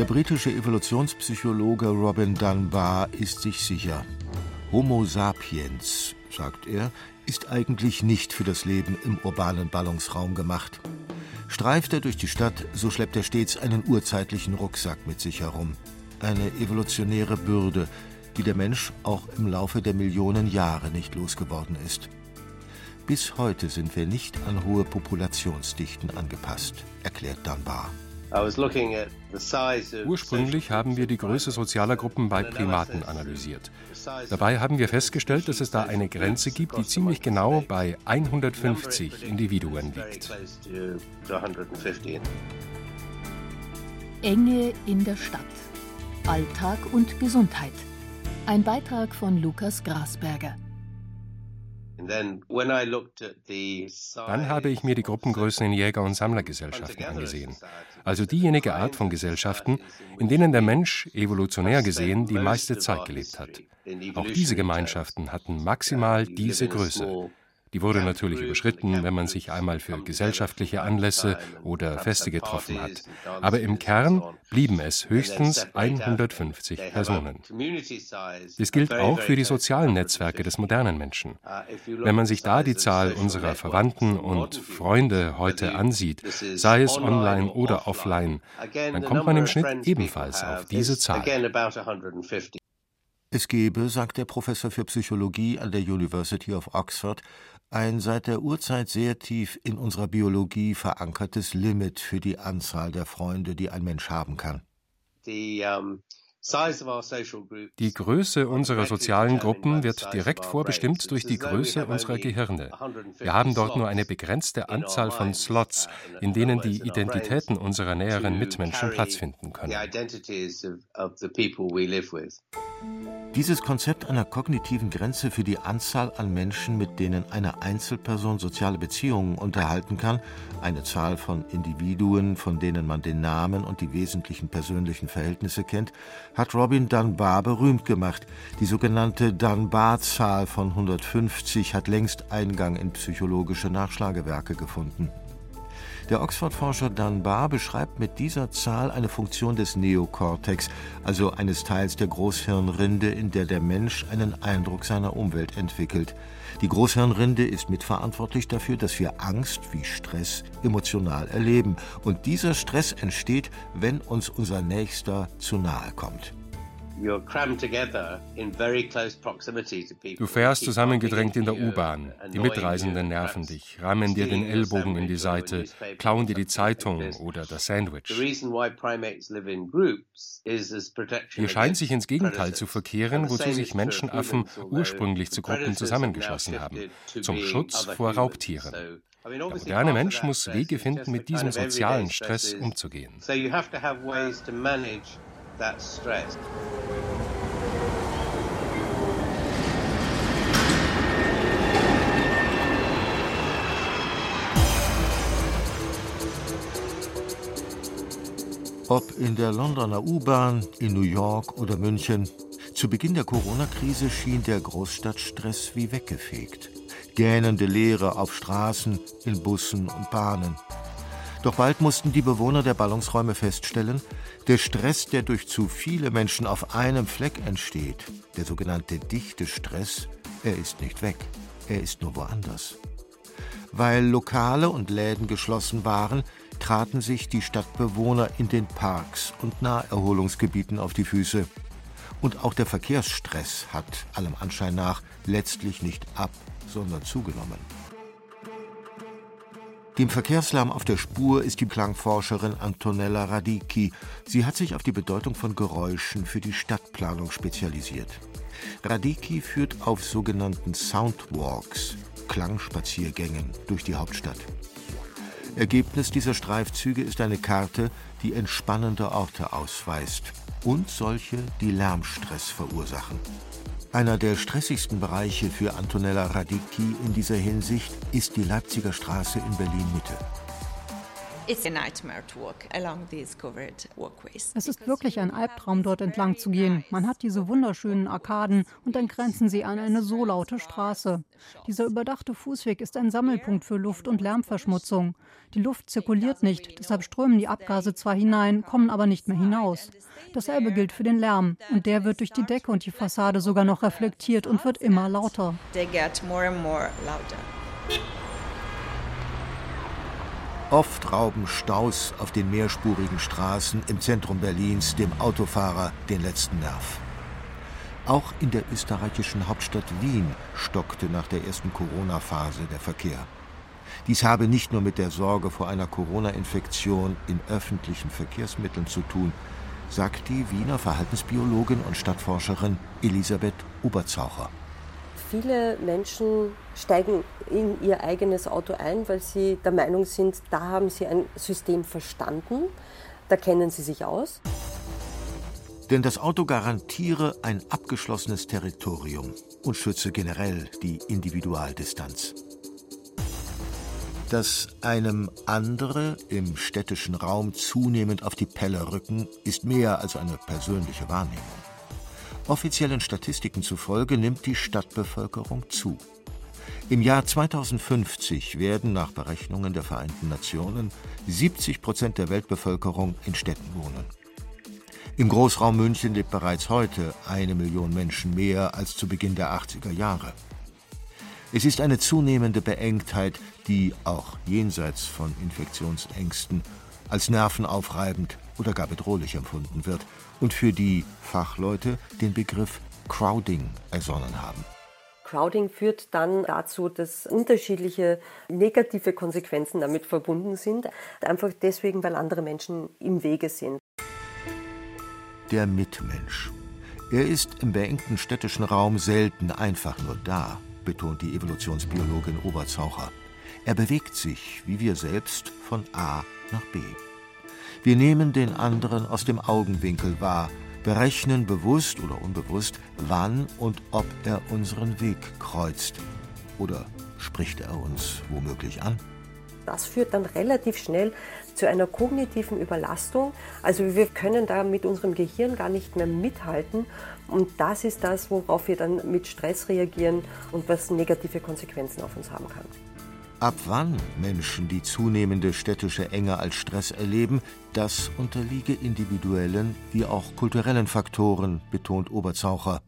Der britische Evolutionspsychologe Robin Dunbar ist sich sicher. Homo sapiens, sagt er, ist eigentlich nicht für das Leben im urbanen Ballungsraum gemacht. Streift er durch die Stadt, so schleppt er stets einen urzeitlichen Rucksack mit sich herum. Eine evolutionäre Bürde, die der Mensch auch im Laufe der Millionen Jahre nicht losgeworden ist. Bis heute sind wir nicht an hohe Populationsdichten angepasst, erklärt Dunbar. Ursprünglich haben wir die Größe sozialer Gruppen bei Primaten analysiert. Dabei haben wir festgestellt, dass es da eine Grenze gibt, die ziemlich genau bei 150 Individuen liegt. Enge in der Stadt. Alltag und Gesundheit. Ein Beitrag von Lukas Grasberger. Dann habe ich mir die Gruppengrößen in Jäger- und Sammlergesellschaften angesehen. Also diejenige Art von Gesellschaften, in denen der Mensch evolutionär gesehen die meiste Zeit gelebt hat. Auch diese Gemeinschaften hatten maximal diese Größe. Die wurde natürlich überschritten, wenn man sich einmal für gesellschaftliche Anlässe oder Feste getroffen hat. Aber im Kern blieben es höchstens 150 Personen. Dies gilt auch für die sozialen Netzwerke des modernen Menschen. Wenn man sich da die Zahl unserer Verwandten und Freunde heute ansieht, sei es online oder offline, dann kommt man im Schnitt ebenfalls auf diese Zahl. Es gebe, sagt der Professor für Psychologie an der University of Oxford, ein seit der Urzeit sehr tief in unserer Biologie verankertes Limit für die Anzahl der Freunde, die ein Mensch haben kann. Die Größe unserer sozialen Gruppen wird direkt vorbestimmt durch die Größe unserer Gehirne. Wir haben dort nur eine begrenzte Anzahl von Slots, in denen die Identitäten unserer näheren Mitmenschen Platz finden können. Dieses Konzept einer kognitiven Grenze für die Anzahl an Menschen, mit denen eine Einzelperson soziale Beziehungen unterhalten kann, eine Zahl von Individuen, von denen man den Namen und die wesentlichen persönlichen Verhältnisse kennt, hat Robin Dunbar berühmt gemacht. Die sogenannte Dunbar-Zahl von 150 hat längst Eingang in psychologische Nachschlagewerke gefunden. Der Oxford-Forscher Dunbar beschreibt mit dieser Zahl eine Funktion des Neokortex, also eines Teils der Großhirnrinde, in der der Mensch einen Eindruck seiner Umwelt entwickelt. Die Großhirnrinde ist mitverantwortlich dafür, dass wir Angst wie Stress emotional erleben. Und dieser Stress entsteht, wenn uns unser Nächster zu nahe kommt. Du fährst zusammengedrängt in der U-Bahn. Die Mitreisenden nerven dich, rammen dir den Ellbogen in die Seite, klauen dir die Zeitung oder das Sandwich. Hier scheint sich ins Gegenteil zu verkehren, wozu sich Menschenaffen ursprünglich zu Gruppen zusammengeschlossen haben, zum Schutz vor Raubtieren. Der moderne Mensch muss Wege finden, mit diesem sozialen Stress umzugehen. Ob in der Londoner U-Bahn, in New York oder München, zu Beginn der Corona-Krise schien der Großstadtstress wie weggefegt. Gähnende Leere auf Straßen, in Bussen und Bahnen. Doch bald mussten die Bewohner der Ballungsräume feststellen, der Stress, der durch zu viele Menschen auf einem Fleck entsteht, der sogenannte dichte Stress, er ist nicht weg, er ist nur woanders. Weil Lokale und Läden geschlossen waren, traten sich die Stadtbewohner in den Parks und Naherholungsgebieten auf die Füße. Und auch der Verkehrsstress hat, allem Anschein nach, letztlich nicht ab, sondern zugenommen. Dem Verkehrslärm auf der Spur ist die Klangforscherin Antonella Radicchi. Sie hat sich auf die Bedeutung von Geräuschen für die Stadtplanung spezialisiert. Radicchi führt auf sogenannten Soundwalks, Klangspaziergängen durch die Hauptstadt. Ergebnis dieser Streifzüge ist eine Karte, die entspannende Orte ausweist. und solche, die Lärmstress verursachen. Einer der stressigsten Bereiche für Antonella Radicchi in dieser Hinsicht ist die Leipziger Straße in Berlin-Mitte. Es ist wirklich ein Albtraum, dort entlang zu gehen. Man hat diese wunderschönen Arkaden und dann grenzen sie an eine so laute Straße. Dieser überdachte Fußweg ist ein Sammelpunkt für Luft- und Lärmverschmutzung. Die Luft zirkuliert nicht, deshalb strömen die Abgase zwar hinein, kommen aber nicht mehr hinaus. Dasselbe gilt für den Lärm und der wird durch die Decke und die Fassade sogar noch reflektiert und wird immer lauter. They get more and more louder. Oft rauben Staus auf den mehrspurigen Straßen im Zentrum Berlins dem Autofahrer den letzten Nerv. Auch in der österreichischen Hauptstadt Wien stockte nach der ersten Corona-Phase der Verkehr. Dies habe nicht nur mit der Sorge vor einer Corona-Infektion in öffentlichen Verkehrsmitteln zu tun, sagt die Wiener Verhaltensbiologin und Stadtforscherin Elisabeth Oberzaucher. Viele Menschen steigen in ihr eigenes Auto ein, weil sie der Meinung sind, da haben sie ein System verstanden, da kennen sie sich aus. Denn das Auto garantiere ein abgeschlossenes Territorium und schütze generell die Individualdistanz. Dass einem andere im städtischen Raum zunehmend auf die Pelle rücken, ist mehr als eine persönliche Wahrnehmung. Offiziellen Statistiken zufolge nimmt die Stadtbevölkerung zu. Im Jahr 2050 werden nach Berechnungen der Vereinten Nationen 70 Prozent der Weltbevölkerung in Städten wohnen. Im Großraum München lebt bereits heute eine Million Menschen mehr als zu Beginn der 80er Jahre. Es ist eine zunehmende Beengtheit, die auch jenseits von Infektionsängsten als nervenaufreibend oder gar bedrohlich empfunden wird und für die Fachleute den Begriff Crowding ersonnen haben. Crowding führt dann dazu, dass unterschiedliche negative Konsequenzen damit verbunden sind, einfach deswegen, weil andere Menschen im Wege sind. Der Mitmensch. Er ist im beengten städtischen Raum selten einfach nur da, betont die Evolutionsbiologin Oberzaucher. Er bewegt sich, wie wir selbst, von A nach B. Wir nehmen den anderen aus dem Augenwinkel wahr, berechnen bewusst oder unbewusst, wann und ob er unseren Weg kreuzt. Oder spricht er uns womöglich an? Das führt dann relativ schnell zu einer kognitiven Überlastung. Also wir können da mit unserem Gehirn gar nicht mehr mithalten. Und das ist das, worauf wir dann mit Stress reagieren und was negative Konsequenzen auf uns haben kann. Ab wann Menschen die zunehmende städtische Enge als Stress erleben, das unterliege individuellen wie auch kulturellen Faktoren, betont Oberzaucher.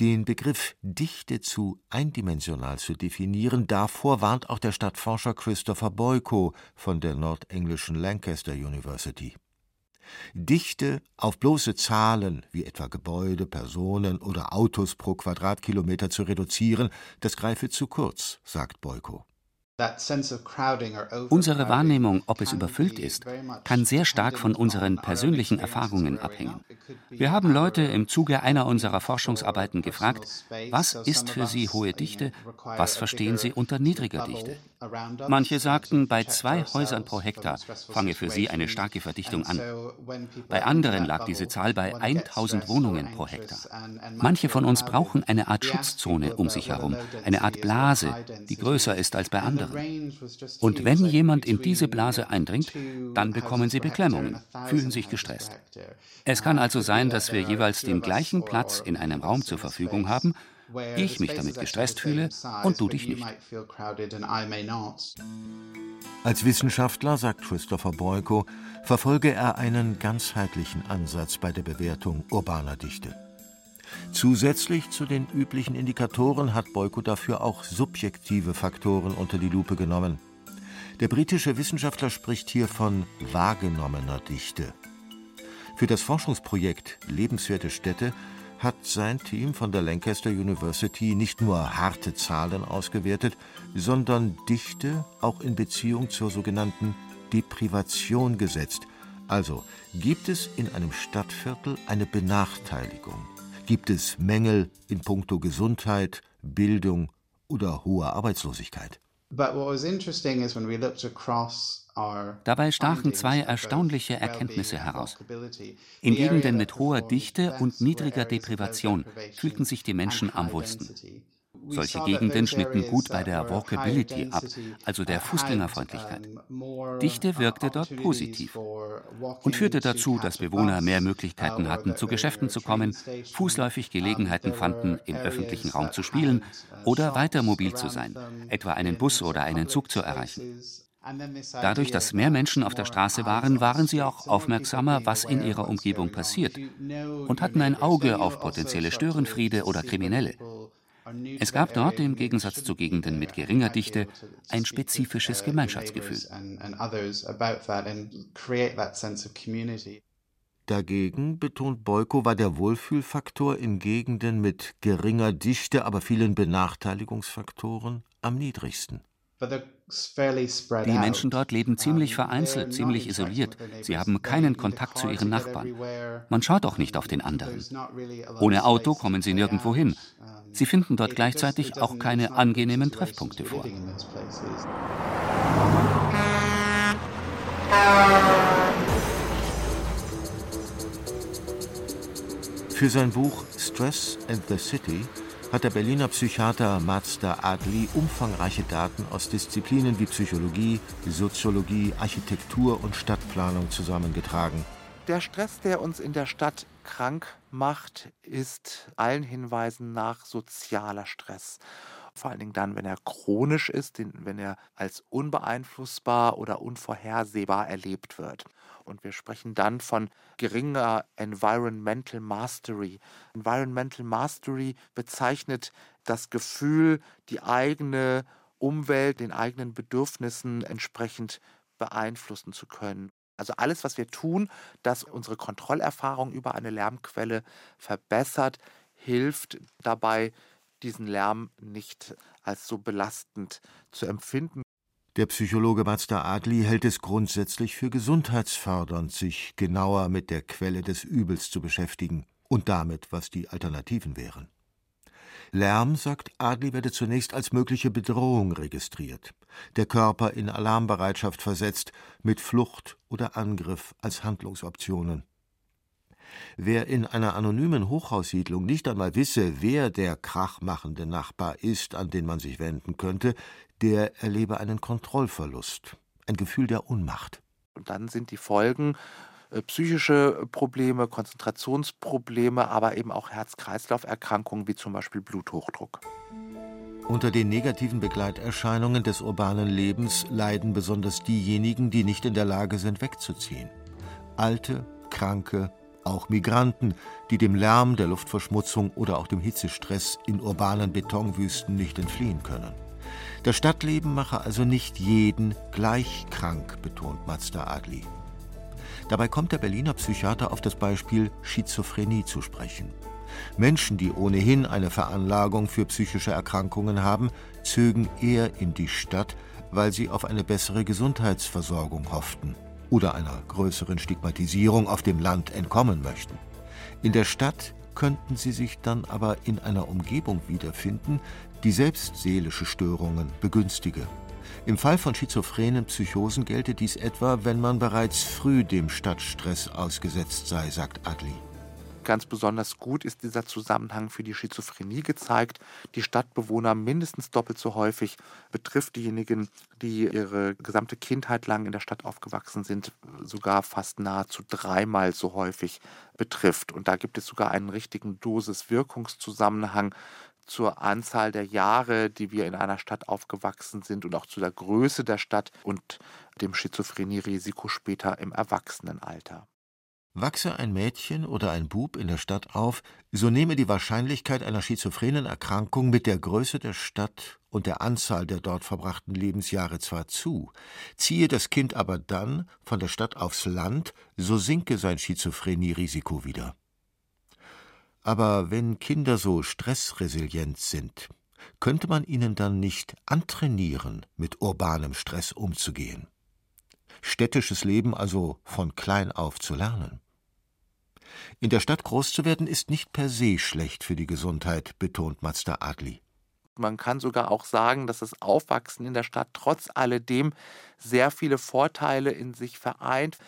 Den Begriff Dichte zu eindimensional zu definieren, davor warnt auch der Stadtforscher Christopher Boyko von der nordenglischen Lancaster University. Dichte auf bloße Zahlen wie etwa Gebäude, Personen oder Autos pro Quadratkilometer zu reduzieren, das greife zu kurz, sagt Boyko. Unsere Wahrnehmung, ob es überfüllt ist, kann sehr stark von unseren persönlichen Erfahrungen abhängen. Wir haben Leute im Zuge einer unserer Forschungsarbeiten gefragt, was ist für sie hohe Dichte, was verstehen sie unter niedriger Dichte. Manche sagten, bei zwei Häusern pro Hektar fange für sie eine starke Verdichtung an. Bei anderen lag diese Zahl bei 1000 Wohnungen pro Hektar. Manche von uns brauchen eine Art Schutzzone um sich herum, eine Art Blase, die größer ist als bei anderen. Und wenn jemand in diese Blase eindringt, dann bekommen sie Beklemmungen, fühlen sich gestresst. Es kann also sein, dass wir jeweils den gleichen Platz in einem Raum zur Verfügung haben, ich mich damit gestresst fühle und du dich nicht. Als Wissenschaftler, sagt Christopher Boyko, verfolge er einen ganzheitlichen Ansatz bei der Bewertung urbaner Dichte. Zusätzlich zu den üblichen Indikatoren hat Boyko dafür auch subjektive Faktoren unter die Lupe genommen. Der britische Wissenschaftler spricht hier von wahrgenommener Dichte. Für das Forschungsprojekt Lebenswerte Städte hat sein Team von der Lancaster University nicht nur harte Zahlen ausgewertet, sondern Dichte auch in Beziehung zur sogenannten Deprivation gesetzt. Also gibt es in einem Stadtviertel eine Benachteiligung gibt es Mängel in puncto Gesundheit, Bildung oder hoher Arbeitslosigkeit. Dabei stachen zwei erstaunliche Erkenntnisse heraus. In Gegenden mit hoher Dichte und niedriger Deprivation fühlten sich die Menschen am wohlsten. Solche Gegenden schnitten gut bei der Walkability ab, also der Fußgängerfreundlichkeit. Dichte wirkte dort positiv und führte dazu, dass Bewohner mehr Möglichkeiten hatten, zu Geschäften zu kommen, fußläufig Gelegenheiten fanden, im öffentlichen Raum zu spielen oder weiter mobil zu sein, etwa einen Bus oder einen Zug zu erreichen. Dadurch, dass mehr Menschen auf der Straße waren, waren sie auch aufmerksamer, was in ihrer Umgebung passiert und hatten ein Auge auf potenzielle Störenfriede oder Kriminelle. Es gab dort, im Gegensatz zu Gegenden mit geringer Dichte, ein spezifisches Gemeinschaftsgefühl. Dagegen, betont Beuko, war der Wohlfühlfaktor in Gegenden mit geringer Dichte, aber vielen Benachteiligungsfaktoren am niedrigsten. Die Menschen dort leben ziemlich vereinzelt, ziemlich isoliert. Sie haben keinen Kontakt zu ihren Nachbarn. Man schaut auch nicht auf den anderen. Ohne Auto kommen sie nirgendwo hin. Sie finden dort gleichzeitig auch keine angenehmen Treffpunkte vor. Für sein Buch Stress and the City hat der Berliner Psychiater Mazda Adli umfangreiche Daten aus Disziplinen wie Psychologie, Soziologie, Architektur und Stadtplanung zusammengetragen. Der Stress, der uns in der Stadt krank macht, ist allen Hinweisen nach sozialer Stress. Vor allen Dingen dann, wenn er chronisch ist, wenn er als unbeeinflussbar oder unvorhersehbar erlebt wird. Und wir sprechen dann von geringer Environmental Mastery. Environmental Mastery bezeichnet das Gefühl, die eigene Umwelt, den eigenen Bedürfnissen entsprechend beeinflussen zu können. Also alles, was wir tun, das unsere Kontrollerfahrung über eine Lärmquelle verbessert, hilft dabei, diesen Lärm nicht als so belastend zu empfinden. Der Psychologe Mazda Adli hält es grundsätzlich für gesundheitsfördernd, sich genauer mit der Quelle des Übels zu beschäftigen und damit, was die Alternativen wären. Lärm, sagt Adli, werde zunächst als mögliche Bedrohung registriert, der Körper in Alarmbereitschaft versetzt, mit Flucht oder Angriff als Handlungsoptionen. Wer in einer anonymen Hochhaussiedlung nicht einmal wisse, wer der krachmachende Nachbar ist, an den man sich wenden könnte, der erlebe einen Kontrollverlust, ein Gefühl der Unmacht. Und dann sind die Folgen äh, psychische Probleme, Konzentrationsprobleme, aber eben auch Herz-Kreislauf-Erkrankungen wie zum Beispiel Bluthochdruck. Unter den negativen Begleiterscheinungen des urbanen Lebens leiden besonders diejenigen, die nicht in der Lage sind, wegzuziehen. Alte, Kranke, auch Migranten, die dem Lärm, der Luftverschmutzung oder auch dem Hitzestress in urbanen Betonwüsten nicht entfliehen können. Das Stadtleben mache also nicht jeden gleich krank, betont Mazda Adli. Dabei kommt der Berliner Psychiater auf das Beispiel Schizophrenie zu sprechen. Menschen, die ohnehin eine Veranlagung für psychische Erkrankungen haben, zögen eher in die Stadt, weil sie auf eine bessere Gesundheitsversorgung hofften oder einer größeren Stigmatisierung auf dem Land entkommen möchten. In der Stadt könnten sie sich dann aber in einer Umgebung wiederfinden, die selbst seelische Störungen begünstige. Im Fall von schizophrenen Psychosen gelte dies etwa, wenn man bereits früh dem Stadtstress ausgesetzt sei, sagt Adli. Ganz besonders gut ist dieser Zusammenhang für die Schizophrenie gezeigt. Die Stadtbewohner mindestens doppelt so häufig betrifft diejenigen, die ihre gesamte Kindheit lang in der Stadt aufgewachsen sind, sogar fast nahezu dreimal so häufig betrifft. Und da gibt es sogar einen richtigen Dosis-Wirkungszusammenhang zur Anzahl der Jahre, die wir in einer Stadt aufgewachsen sind und auch zu der Größe der Stadt und dem Schizophrenie-Risiko später im Erwachsenenalter. Wachse ein Mädchen oder ein Bub in der Stadt auf, so nehme die Wahrscheinlichkeit einer schizophrenen Erkrankung mit der Größe der Stadt und der Anzahl der dort verbrachten Lebensjahre zwar zu, ziehe das Kind aber dann von der Stadt aufs Land, so sinke sein Schizophrenie-Risiko wieder. Aber wenn Kinder so stressresilient sind, könnte man ihnen dann nicht antrainieren, mit urbanem Stress umzugehen? Städtisches Leben also von klein auf zu lernen? In der Stadt groß zu werden ist nicht per se schlecht für die Gesundheit, betont Mazda Adli. Man kann sogar auch sagen, dass das Aufwachsen in der Stadt trotz alledem sehr viele Vorteile in sich vereint.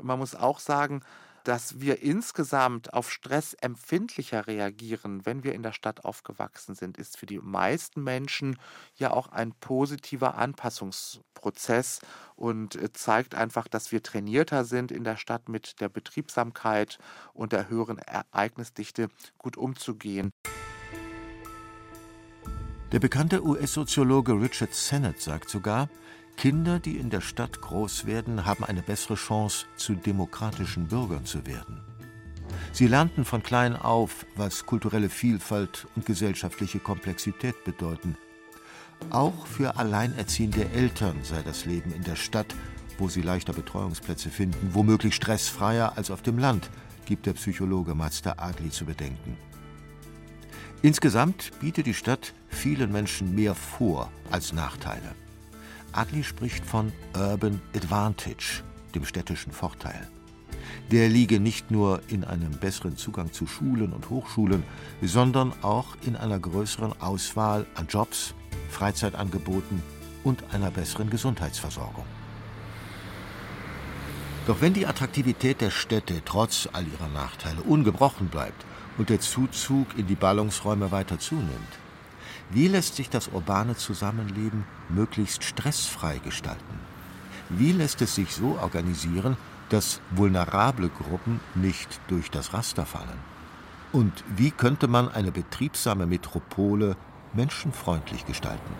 Man muss auch sagen, dass wir insgesamt auf Stress empfindlicher reagieren, wenn wir in der Stadt aufgewachsen sind, ist für die meisten Menschen ja auch ein positiver Anpassungsprozess und äh, zeigt einfach, dass wir trainierter sind, in der Stadt mit der Betriebsamkeit und der höheren Ereignisdichte gut umzugehen. Der bekannte US-Soziologe Richard Sennett sagt sogar, Kinder, die in der Stadt groß werden, haben eine bessere Chance, zu demokratischen Bürgern zu werden. Sie lernten von klein auf, was kulturelle Vielfalt und gesellschaftliche Komplexität bedeuten. Auch für alleinerziehende Eltern sei das Leben in der Stadt, wo sie leichter Betreuungsplätze finden, womöglich stressfreier als auf dem Land, gibt der Psychologe Mazda Agli zu bedenken. Insgesamt bietet die Stadt vielen Menschen mehr vor als Nachteile. Agli spricht von Urban Advantage, dem städtischen Vorteil. Der liege nicht nur in einem besseren Zugang zu Schulen und Hochschulen, sondern auch in einer größeren Auswahl an Jobs, Freizeitangeboten und einer besseren Gesundheitsversorgung. Doch wenn die Attraktivität der Städte trotz all ihrer Nachteile ungebrochen bleibt und der Zuzug in die Ballungsräume weiter zunimmt, wie lässt sich das urbane Zusammenleben möglichst stressfrei gestalten? Wie lässt es sich so organisieren, dass vulnerable Gruppen nicht durch das Raster fallen? Und wie könnte man eine betriebsame Metropole menschenfreundlich gestalten?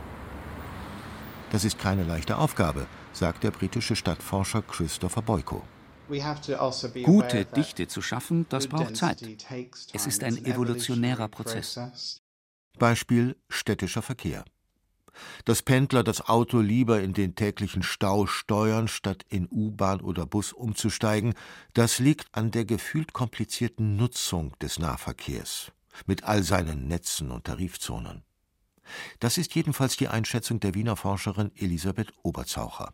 Das ist keine leichte Aufgabe, sagt der britische Stadtforscher Christopher Boyko. Also Gute Dichte zu schaffen, das braucht Zeit. Es ist ein evolutionärer Prozess. Beispiel städtischer Verkehr. Dass Pendler das Auto lieber in den täglichen Stau steuern, statt in U-Bahn oder Bus umzusteigen, das liegt an der gefühlt komplizierten Nutzung des Nahverkehrs mit all seinen Netzen und Tarifzonen. Das ist jedenfalls die Einschätzung der Wiener Forscherin Elisabeth Oberzaucher.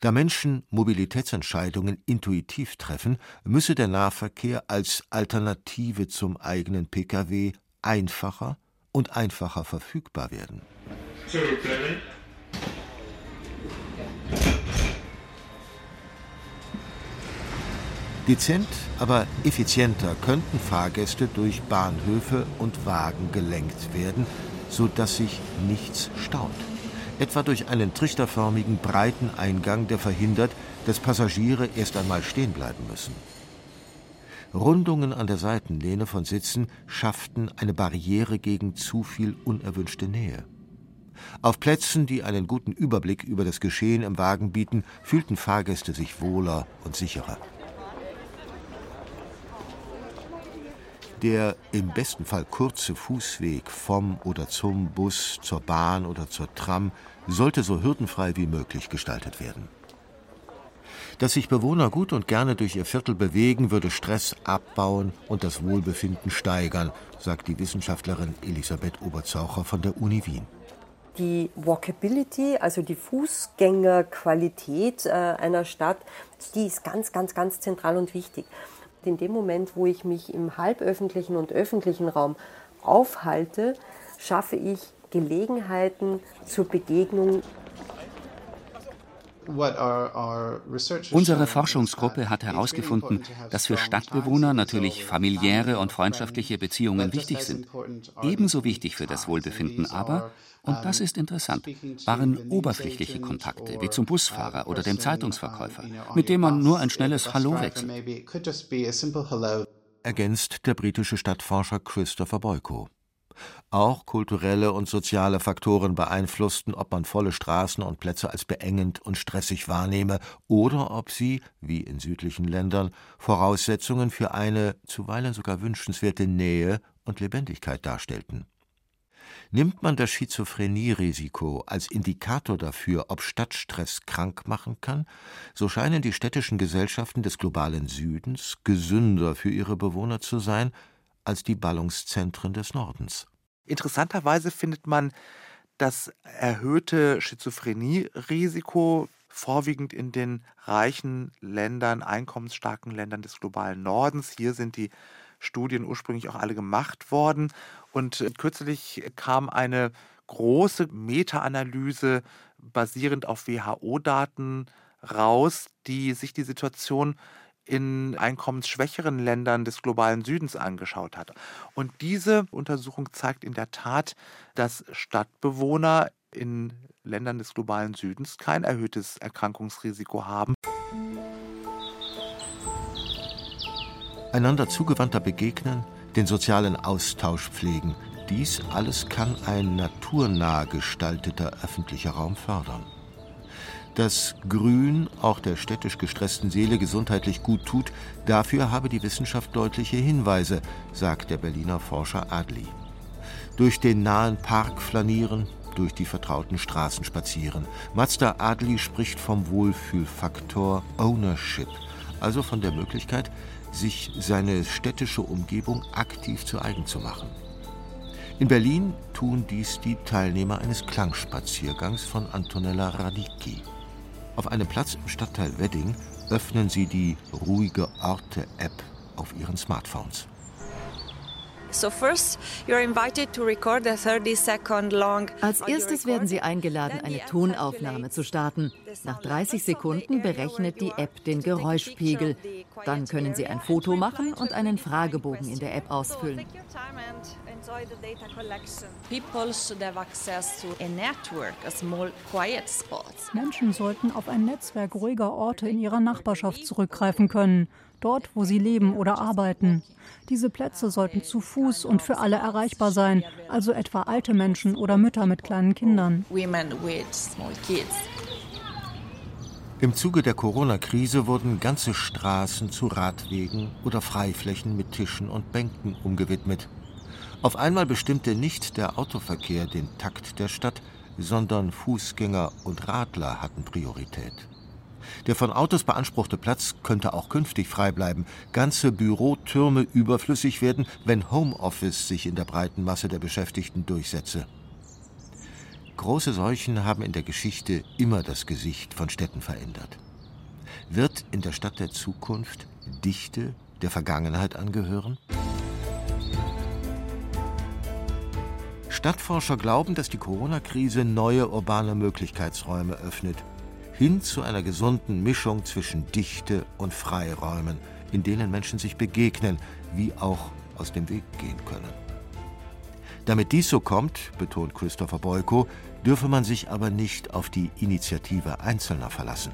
Da Menschen Mobilitätsentscheidungen intuitiv treffen, müsse der Nahverkehr als Alternative zum eigenen Pkw einfacher und einfacher verfügbar werden. Dezent, aber effizienter könnten Fahrgäste durch Bahnhöfe und Wagen gelenkt werden, sodass sich nichts staut. Etwa durch einen trichterförmigen breiten Eingang, der verhindert, dass Passagiere erst einmal stehen bleiben müssen. Rundungen an der Seitenlehne von Sitzen schafften eine Barriere gegen zu viel unerwünschte Nähe. Auf Plätzen, die einen guten Überblick über das Geschehen im Wagen bieten, fühlten Fahrgäste sich wohler und sicherer. Der im besten Fall kurze Fußweg vom oder zum Bus, zur Bahn oder zur Tram sollte so hürdenfrei wie möglich gestaltet werden. Dass sich Bewohner gut und gerne durch ihr Viertel bewegen, würde Stress abbauen und das Wohlbefinden steigern, sagt die Wissenschaftlerin Elisabeth Oberzaucher von der Uni Wien. Die Walkability, also die Fußgängerqualität äh, einer Stadt, die ist ganz, ganz, ganz zentral und wichtig. In dem Moment, wo ich mich im halböffentlichen und öffentlichen Raum aufhalte, schaffe ich Gelegenheiten zur Begegnung Unsere Forschungsgruppe hat herausgefunden, dass für Stadtbewohner natürlich familiäre und freundschaftliche Beziehungen wichtig sind. Ebenso wichtig für das Wohlbefinden aber, und das ist interessant, waren oberflächliche Kontakte, wie zum Busfahrer oder dem Zeitungsverkäufer, mit dem man nur ein schnelles Hallo wechselt. Ergänzt der britische Stadtforscher Christopher Boyko. Auch kulturelle und soziale Faktoren beeinflussten, ob man volle Straßen und Plätze als beengend und stressig wahrnehme oder ob sie, wie in südlichen Ländern, Voraussetzungen für eine zuweilen sogar wünschenswerte Nähe und Lebendigkeit darstellten. Nimmt man das Schizophrenie-Risiko als Indikator dafür, ob Stadtstress krank machen kann, so scheinen die städtischen Gesellschaften des globalen Südens gesünder für ihre Bewohner zu sein als die Ballungszentren des Nordens. Interessanterweise findet man das erhöhte Schizophrenie-Risiko vorwiegend in den reichen Ländern, einkommensstarken Ländern des globalen Nordens. Hier sind die Studien ursprünglich auch alle gemacht worden. Und kürzlich kam eine große Meta-Analyse basierend auf WHO-Daten raus, die sich die Situation in einkommensschwächeren Ländern des globalen Südens angeschaut hat. Und diese Untersuchung zeigt in der Tat, dass Stadtbewohner in Ländern des globalen Südens kein erhöhtes Erkrankungsrisiko haben. Einander zugewandter begegnen, den sozialen Austausch pflegen, dies alles kann ein naturnah gestalteter öffentlicher Raum fördern. Dass Grün auch der städtisch gestressten Seele gesundheitlich gut tut, dafür habe die Wissenschaft deutliche Hinweise, sagt der Berliner Forscher Adli. Durch den nahen Park flanieren, durch die vertrauten Straßen spazieren. Mazda Adli spricht vom Wohlfühlfaktor Ownership, also von der Möglichkeit, sich seine städtische Umgebung aktiv zu eigen zu machen. In Berlin tun dies die Teilnehmer eines Klangspaziergangs von Antonella Radicchi. Auf einem Platz im Stadtteil Wedding öffnen sie die Ruhige Orte-App auf ihren Smartphones. Als erstes werden Sie eingeladen, eine Tonaufnahme zu starten. Nach 30 Sekunden berechnet die App den Geräuschpegel. Dann können Sie ein Foto machen und einen Fragebogen in der App ausfüllen. Menschen sollten auf ein Netzwerk ruhiger Orte in ihrer Nachbarschaft zurückgreifen können, dort, wo sie leben oder arbeiten. Diese Plätze sollten zu Fuß und für alle erreichbar sein, also etwa alte Menschen oder Mütter mit kleinen Kindern. Im Zuge der Corona-Krise wurden ganze Straßen zu Radwegen oder Freiflächen mit Tischen und Bänken umgewidmet. Auf einmal bestimmte nicht der Autoverkehr den Takt der Stadt, sondern Fußgänger und Radler hatten Priorität. Der von Autos beanspruchte Platz könnte auch künftig frei bleiben, ganze Bürotürme überflüssig werden, wenn Homeoffice sich in der breiten Masse der Beschäftigten durchsetze. Große Seuchen haben in der Geschichte immer das Gesicht von Städten verändert. Wird in der Stadt der Zukunft Dichte der Vergangenheit angehören? Stadtforscher glauben, dass die Corona-Krise neue urbane Möglichkeitsräume öffnet, hin zu einer gesunden Mischung zwischen Dichte und Freiräumen, in denen Menschen sich begegnen, wie auch aus dem Weg gehen können. Damit dies so kommt, betont Christopher Boyko, dürfe man sich aber nicht auf die Initiative Einzelner verlassen.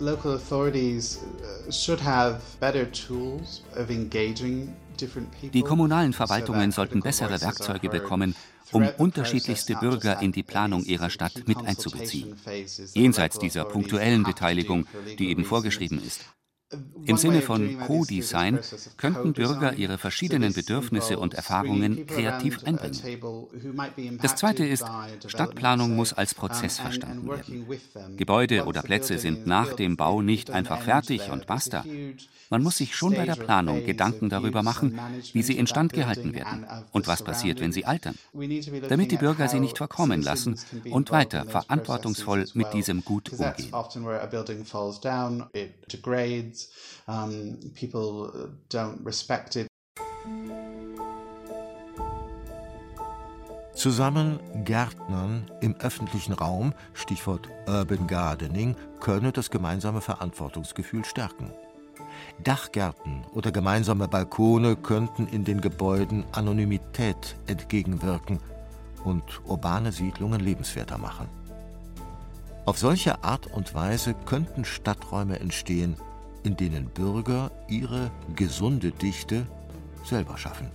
Local authorities uh, should have better tools of engaging die kommunalen Verwaltungen sollten bessere Werkzeuge bekommen, um unterschiedlichste Bürger in die Planung ihrer Stadt mit einzubeziehen, jenseits dieser punktuellen Beteiligung, die eben vorgeschrieben ist. Im Sinne von Co-Design könnten Bürger ihre verschiedenen Bedürfnisse und Erfahrungen kreativ einbringen. Das Zweite ist, Stadtplanung muss als Prozess verstanden werden. Gebäude oder Plätze sind nach dem Bau nicht einfach fertig und basta. Man muss sich schon bei der Planung Gedanken darüber machen, wie sie instand gehalten werden und was passiert, wenn sie altern, damit die Bürger sie nicht verkommen lassen und weiter verantwortungsvoll mit diesem Gut umgehen. Zusammen Gärtnern im öffentlichen Raum, Stichwort Urban Gardening, könne das gemeinsame Verantwortungsgefühl stärken. Dachgärten oder gemeinsame Balkone könnten in den Gebäuden Anonymität entgegenwirken und urbane Siedlungen lebenswerter machen. Auf solche Art und Weise könnten Stadträume entstehen, in denen Bürger ihre gesunde Dichte selber schaffen.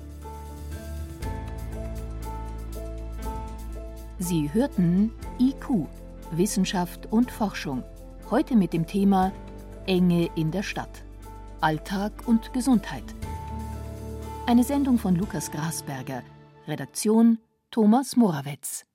Sie hörten IQ, Wissenschaft und Forschung. Heute mit dem Thema Enge in der Stadt. Alltag und Gesundheit. Eine Sendung von Lukas Grasberger. Redaktion Thomas Morawetz.